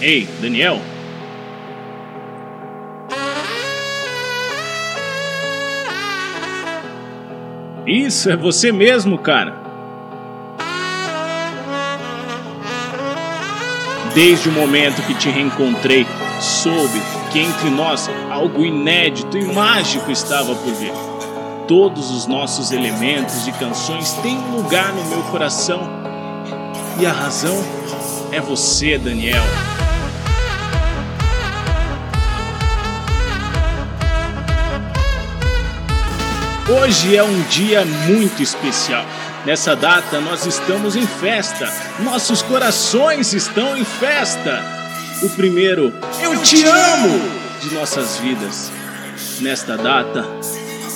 Ei, Daniel? Isso, é você mesmo, cara. Desde o momento que te reencontrei, soube que entre nós algo inédito e mágico estava por vir. Todos os nossos elementos e canções têm um lugar no meu coração. E a razão é você, Daniel. Hoje é um dia muito especial. Nessa data nós estamos em festa, nossos corações estão em festa. O primeiro, eu te amo, de nossas vidas. Nesta data,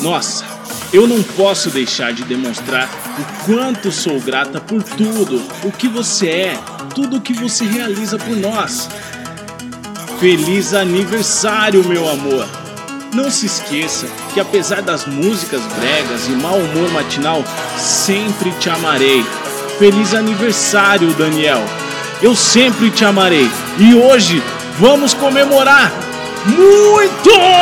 nossa, eu não posso deixar de demonstrar o quanto sou grata por tudo, o que você é, tudo o que você realiza por nós. Feliz aniversário, meu amor! Não se esqueça que apesar das músicas bregas e mau humor matinal, sempre te amarei. Feliz aniversário, Daniel. Eu sempre te amarei. E hoje vamos comemorar muito!